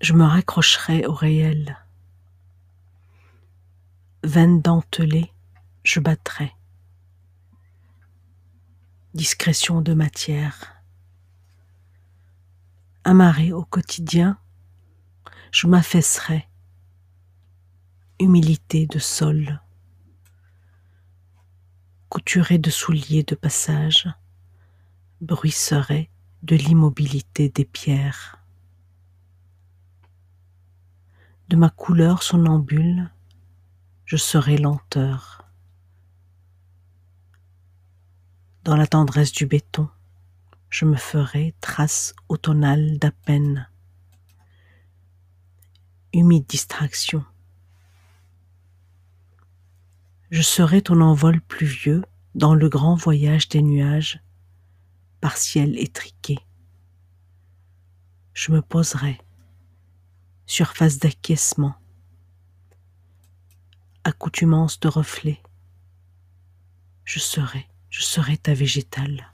Je me raccrocherai au réel. Veine dentelée, je battrai. Discrétion de matière. Amarré au quotidien, je m'affaisserai. Humilité de sol. Couturé de souliers de passage, bruisserait de l'immobilité des pierres. De ma couleur somnambule, je serai lenteur. Dans la tendresse du béton, je me ferai trace automnale d'à peine. Humide distraction. Je serai ton envol pluvieux dans le grand voyage des nuages, par ciel étriqué. Je me poserai, surface d'acquiescement, accoutumance de reflets. Je serai, je serai ta végétale.